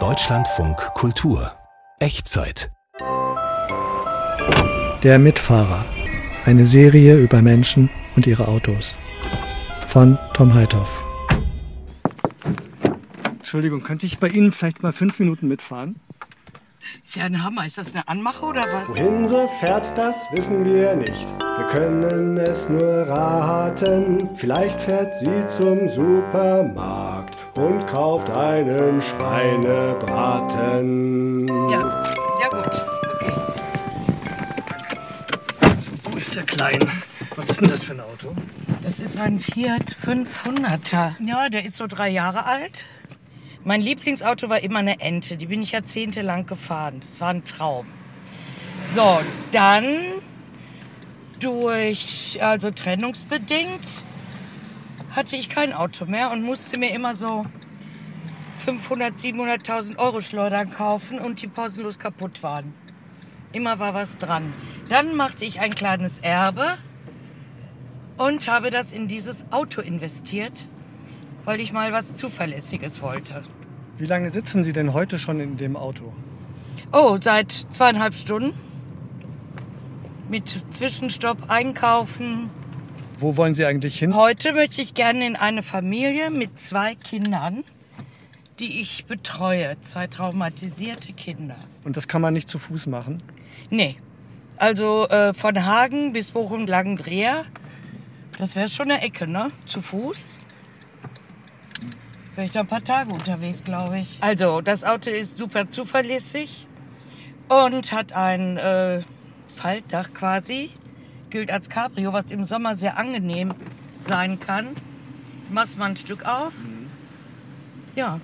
Deutschlandfunk Kultur Echtzeit Der Mitfahrer. Eine Serie über Menschen und ihre Autos. Von Tom Heithoff. Entschuldigung, könnte ich bei Ihnen vielleicht mal fünf Minuten mitfahren? Ist ja ein Hammer. Ist das eine Anmache oder was? Wohin sie fährt, das wissen wir nicht. Wir können es nur raten. Vielleicht fährt sie zum Supermarkt und kauft einen Schweinebraten. Ja, ja gut. Okay. Oh, ist der klein. Was ist denn das für ein Auto? Das ist ein Fiat 500er. Ja, der ist so drei Jahre alt. Mein Lieblingsauto war immer eine Ente. Die bin ich jahrzehntelang gefahren. Das war ein Traum. So, dann durch, also trennungsbedingt, hatte ich kein Auto mehr und musste mir immer so 500, 700.000 Euro Schleudern kaufen und die pausenlos kaputt waren. Immer war was dran. Dann machte ich ein kleines Erbe und habe das in dieses Auto investiert, weil ich mal was Zuverlässiges wollte. Wie lange sitzen Sie denn heute schon in dem Auto? Oh, seit zweieinhalb Stunden. Mit Zwischenstopp einkaufen. Wo wollen Sie eigentlich hin? Heute möchte ich gerne in eine Familie mit zwei Kindern, die ich betreue. Zwei traumatisierte Kinder. Und das kann man nicht zu Fuß machen? Nee. Also äh, von Hagen bis Bochum Langendreher. Das wäre schon eine Ecke, ne? Zu Fuß. Wäre ich da ein paar Tage unterwegs, glaube ich. Also, das Auto ist super zuverlässig und hat ein äh, Faltdach quasi. Gilt als Cabrio, was im Sommer sehr angenehm sein kann. Machst mal ein Stück auf. Ja,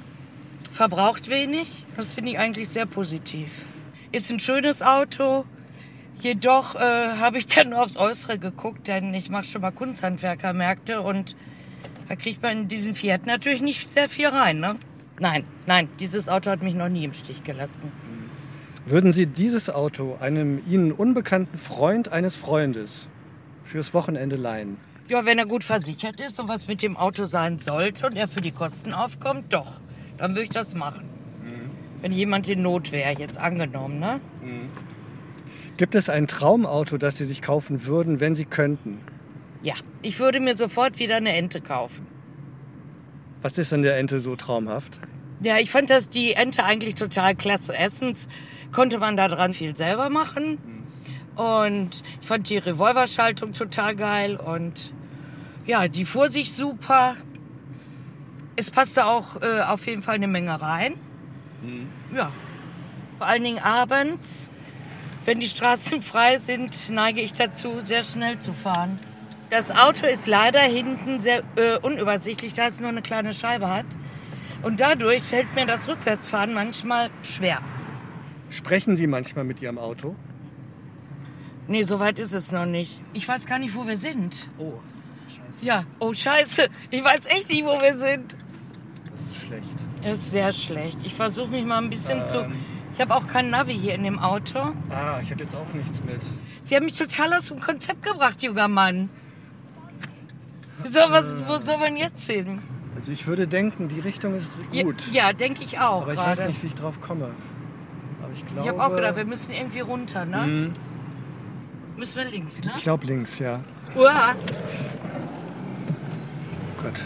verbraucht wenig. Das finde ich eigentlich sehr positiv. Ist ein schönes Auto. Jedoch äh, habe ich dann nur aufs Äußere geguckt, denn ich mache schon mal Kunsthandwerkermärkte und da kriegt man in diesen Fiat natürlich nicht sehr viel rein. Ne? Nein, nein, dieses Auto hat mich noch nie im Stich gelassen. Würden Sie dieses Auto einem Ihnen unbekannten Freund eines Freundes fürs Wochenende leihen? Ja, wenn er gut versichert ist und was mit dem Auto sein sollte und er für die Kosten aufkommt, doch, dann würde ich das machen. Wenn jemand in Not wäre, jetzt angenommen, ne? Gibt es ein Traumauto, das Sie sich kaufen würden, wenn Sie könnten? Ja, ich würde mir sofort wieder eine Ente kaufen. Was ist an der Ente so traumhaft? Ja, ich fand das die Ente eigentlich total klasse. Erstens konnte man da dran viel selber machen. Und ich fand die Revolverschaltung total geil. Und ja, die fuhr sich super. Es passte auch äh, auf jeden Fall eine Menge rein. Ja. Vor allen Dingen abends, wenn die Straßen frei sind, neige ich dazu, sehr schnell zu fahren. Das Auto ist leider hinten sehr äh, unübersichtlich, da es nur eine kleine Scheibe hat. Und dadurch fällt mir das Rückwärtsfahren manchmal schwer. Sprechen Sie manchmal mit Ihrem Auto? Nee, so weit ist es noch nicht. Ich weiß gar nicht, wo wir sind. Oh, scheiße, Ja, oh scheiße, ich weiß echt nicht, wo wir sind. das ist schlecht. Das ist sehr schlecht. Ich versuche mich mal ein bisschen zu... Ähm. Ich habe auch kein Navi hier in dem Auto. Ah, ich habe jetzt auch nichts mit. Sie haben mich total aus dem Konzept gebracht, junger Mann. So, was, wo soll man jetzt hin? Also ich würde denken, die Richtung ist Ja, gut. Ja, denke ich auch aber ich gerade. weiß nicht, wie ich drauf komme. Aber ich glaube... Ich habe auch gedacht, wir müssen irgendwie runter, ne? Mhm. Müssen wir links, ne? Ich glaube links, ja. Uah. Oh Gott.